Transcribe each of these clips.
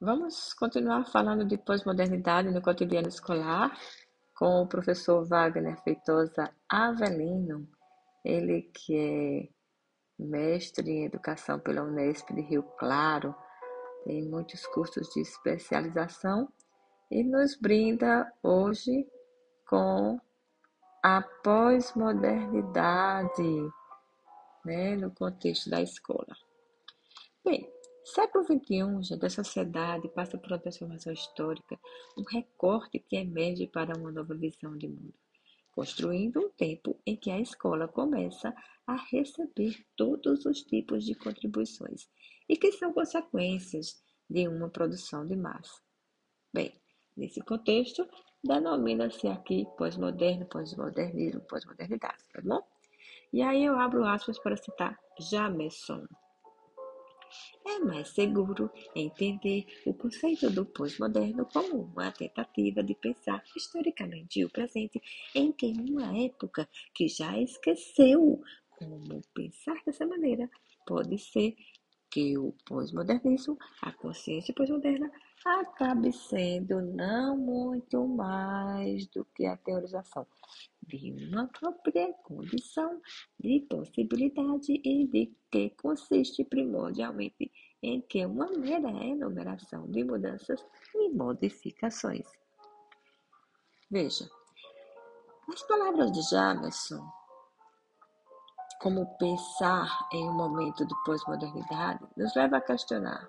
Vamos continuar falando de pós-modernidade no cotidiano escolar com o professor Wagner Feitosa Avelino, ele que é mestre em educação pela Unesp de Rio Claro, tem muitos cursos de especialização e nos brinda hoje com a pós-modernidade né, no contexto da escola. Bem, século XXI, gente, a sociedade passa por uma transformação histórica, um recorte que emerge para uma nova visão de mundo, construindo um tempo em que a escola começa a receber todos os tipos de contribuições e que são consequências de uma produção de massa. Bem, nesse contexto, denomina-se aqui pós-moderno, pós-modernismo, pós-modernidade, tá bom? E aí eu abro aspas para citar Jameson. É mais seguro entender o conceito do pós-moderno como uma tentativa de pensar historicamente o presente em que uma época que já esqueceu como pensar dessa maneira pode ser que o pós-modernismo, a consciência pós-moderna, acabe sendo não muito mais do que a teorização de uma própria condição de possibilidade e de que consiste primordialmente em que uma mera enumeração de mudanças e modificações. Veja, as palavras de Jameson como pensar em um momento de pós-modernidade nos leva a questionar: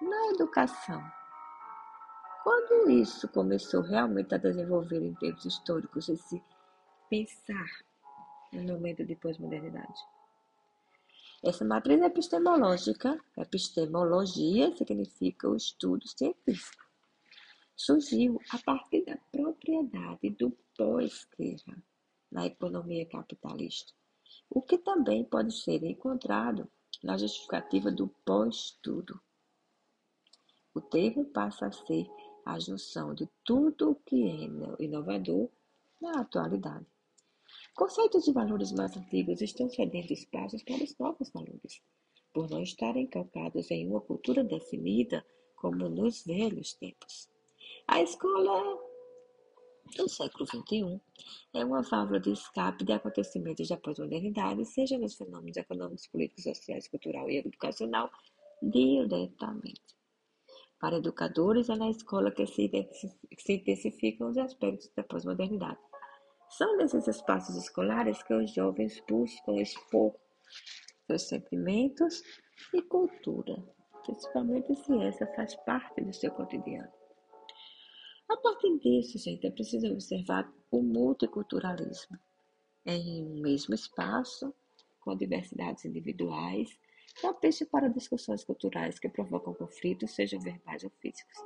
na educação, quando isso começou realmente a desenvolver em termos históricos esse pensar no momento de pós-modernidade? Essa matriz epistemológica, epistemologia significa o estudo científico, surgiu a partir da propriedade do pós-guerra na economia capitalista o que também pode ser encontrado na justificativa do pós-tudo. O termo passa a ser a junção de tudo o que é inovador na atualidade. Conceitos de valores mais antigos estão cedendo espaços para os novos valores, por não estarem calcados em uma cultura definida como nos velhos tempos. A escola do século XXI é uma válvula de escape de acontecimentos da pós-modernidade, seja nos fenômenos econômicos, políticos, sociais, cultural e educacional, diretamente. Para educadores, é na escola que se intensificam os aspectos da pós-modernidade. São nesses espaços escolares que os jovens buscam expor seus sentimentos e cultura, principalmente se essa faz parte do seu cotidiano. A partir disso, gente, é preciso observar o multiculturalismo em um mesmo espaço, com diversidades individuais, propício para discussões culturais que provocam conflitos, sejam verbais ou físicos.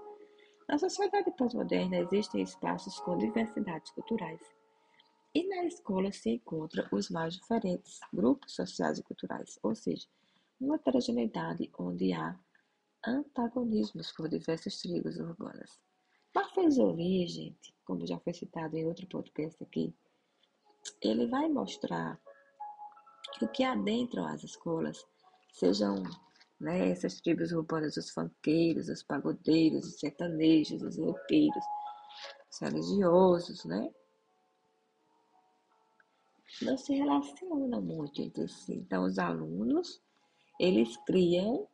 Na sociedade pós-moderna existem espaços com diversidades culturais. E na escola se encontram os mais diferentes grupos sociais e culturais, ou seja, uma heterogeneidade onde há antagonismos por diversas tribos urbanas. Marfezoli, gente, como já foi citado em outro podcast aqui, ele vai mostrar o que adentram as escolas, sejam né, essas tribos urbanas, os funkeiros, os pagodeiros, os sertanejos, os roqueiros, os religiosos, né? Não se relacionam muito entre si. Então, os alunos, eles criam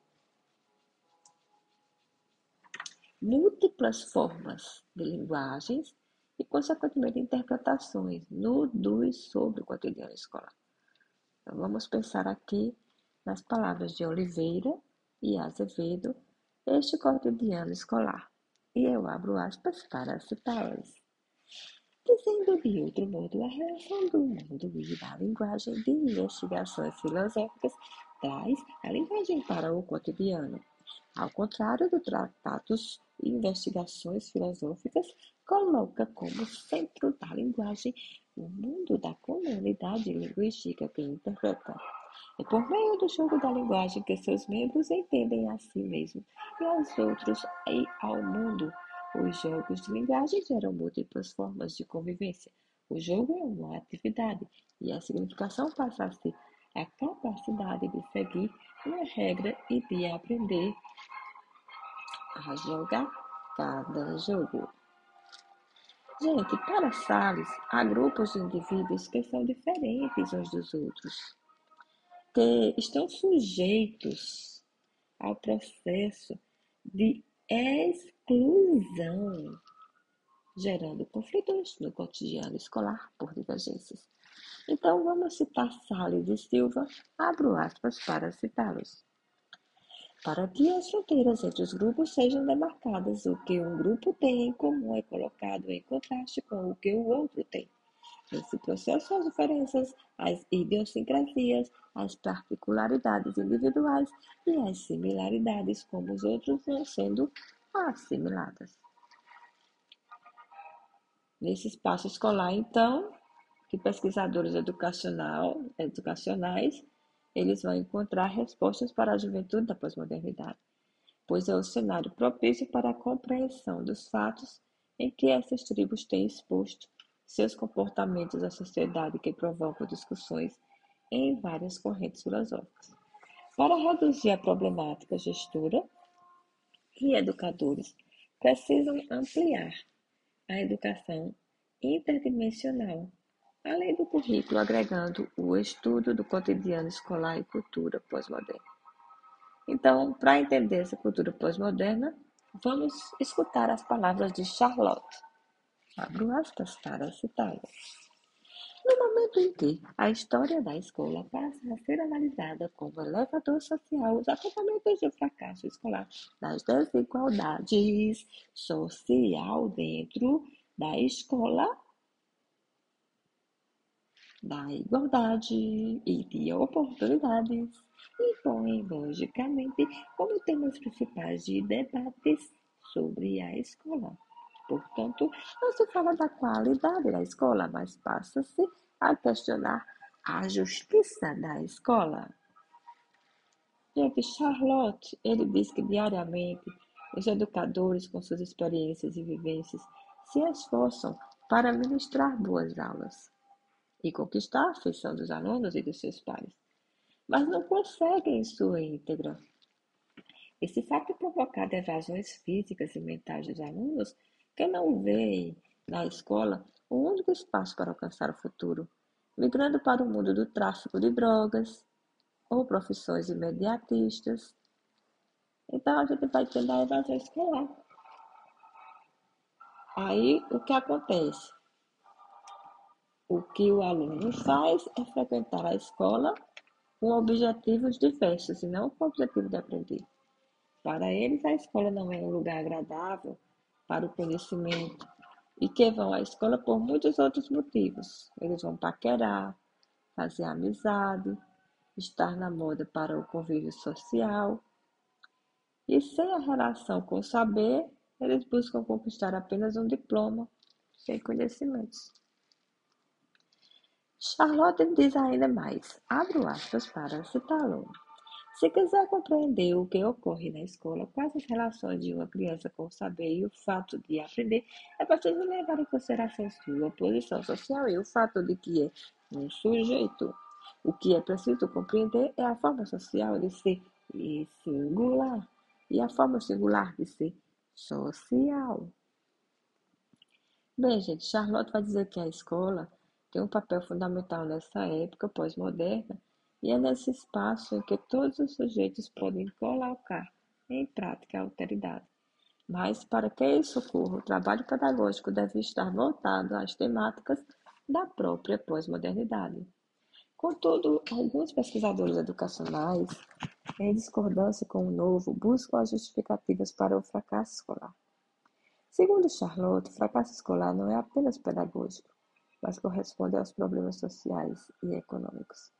múltiplas formas de linguagens e, consequentemente, interpretações no, do e sobre o cotidiano escolar. Então, vamos pensar aqui nas palavras de Oliveira e Azevedo, este cotidiano escolar. E eu abro aspas para citá-las. Dizendo de outro modo, a relação do mundo e da linguagem de investigações filosóficas traz a linguagem para o cotidiano. Ao contrário do tratados investigações filosóficas coloca como centro da linguagem o mundo da comunidade linguística que interpreta. É por meio do jogo da linguagem que seus membros entendem a si mesmos e aos outros e ao mundo. Os jogos de linguagem geram múltiplas formas de convivência. O jogo é uma atividade e a significação passa a ser a capacidade de seguir uma regra e de aprender a jogar cada jogo. Gente, para Salles, há grupos de indivíduos que são diferentes uns dos outros, estão sujeitos ao processo de exclusão, gerando conflitos no cotidiano escolar por divergências. Então, vamos citar Salles e Silva, abro aspas para citá-los para que as fronteiras entre os grupos sejam demarcadas. O que um grupo tem em comum é colocado em contraste com o que o outro tem. Nesse processo, as diferenças, as idiosincrasias, as particularidades individuais e as similaridades como os outros vão sendo assimiladas. Nesse espaço escolar, então, que pesquisadores educacional, educacionais eles vão encontrar respostas para a juventude da pós-modernidade, pois é o cenário propício para a compreensão dos fatos em que essas tribos têm exposto seus comportamentos à sociedade que provocam discussões em várias correntes filosóficas. Para reduzir a problemática gestura e educadores precisam ampliar a educação interdimensional além do currículo agregando o estudo do cotidiano escolar e cultura pós-moderna. Então, para entender essa cultura pós-moderna, vamos escutar as palavras de Charlotte. Abro aspas para citá-la. No momento em que a história da escola passa a ser analisada como elevador social, os apontamentos do fracasso escolar, das desigualdades social dentro da escola da igualdade e de oportunidades impõem, logicamente, como temas principais de debates sobre a escola. Portanto, não se fala da qualidade da escola, mas passa-se a questionar a justiça da escola. Gente, Charlotte, ele diz que diariamente os educadores, com suas experiências e vivências, se esforçam para ministrar boas aulas e conquistar a afeição dos alunos e dos seus pais, mas não conseguem em sua íntegra. Esse fato provocado evasões físicas e mentais dos alunos que não veem na escola o único espaço para alcançar o futuro, migrando para o mundo do tráfico de drogas ou profissões imediatistas. Então a gente vai tendo a evasão escolar. Aí o que acontece? O que o aluno faz é frequentar a escola com objetivos diversos e não com o objetivo de aprender. Para eles, a escola não é um lugar agradável para o conhecimento e que vão à escola por muitos outros motivos. Eles vão paquerar, fazer amizade, estar na moda para o convívio social. E sem a relação com o saber, eles buscam conquistar apenas um diploma, sem conhecimentos. Charlotte diz ainda mais, abro aspas para citá-lo. Se quiser compreender o que ocorre na escola, quais as relações de uma criança com o saber e o fato de aprender, é preciso levar em consideração sua posição social e o fato de que é um sujeito. O que é preciso compreender é a forma social de ser singular e a forma singular de ser social. Bem, gente, Charlotte vai dizer que a escola tem um papel fundamental nessa época pós-moderna e é nesse espaço em que todos os sujeitos podem colocar em prática a alteridade. Mas, para que isso ocorra, o trabalho pedagógico deve estar voltado às temáticas da própria pós-modernidade. Contudo, alguns pesquisadores educacionais, em discordância com o novo, buscam as justificativas para o fracasso escolar. Segundo Charlotte, o fracasso escolar não é apenas pedagógico, mas corresponde aos problemas sociais e econômicos.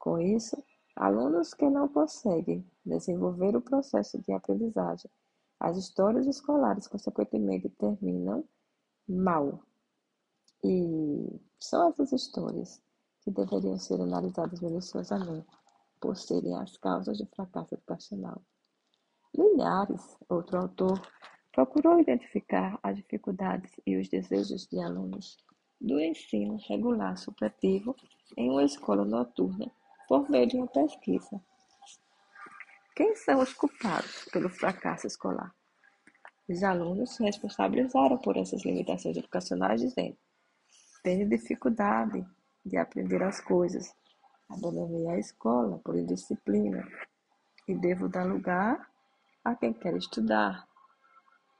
Com isso, alunos que não conseguem desenvolver o processo de aprendizagem, as histórias escolares, consequentemente, terminam mal. E são essas histórias que deveriam ser analisadas minuciosamente, por serem as causas do fracasso educacional. Linhares, outro autor, procurou identificar as dificuldades e os desejos de alunos do ensino regular supletivo em uma escola noturna por meio de uma pesquisa. Quem são os culpados pelo fracasso escolar? Os alunos se responsabilizaram por essas limitações educacionais, dizendo: tenho dificuldade de aprender as coisas, abandonei a escola por indisciplina e devo dar lugar a quem quer estudar.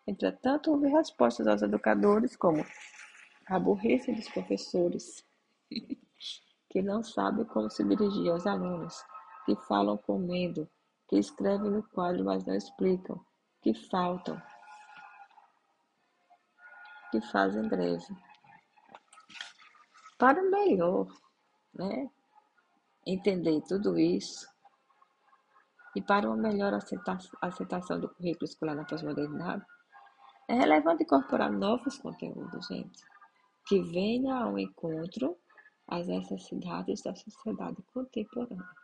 Entretanto, houve respostas aos educadores como a burrice dos professores, que não sabem como se dirigir aos alunos, que falam com medo, que escrevem no quadro, mas não explicam, que faltam, que fazem greve. Para melhor, né? Entender tudo isso e para uma melhor aceitação do currículo escolar na pós-modernidade, é relevante incorporar novos conteúdos, gente, que venham ao encontro às necessidades da sociedade contemporânea.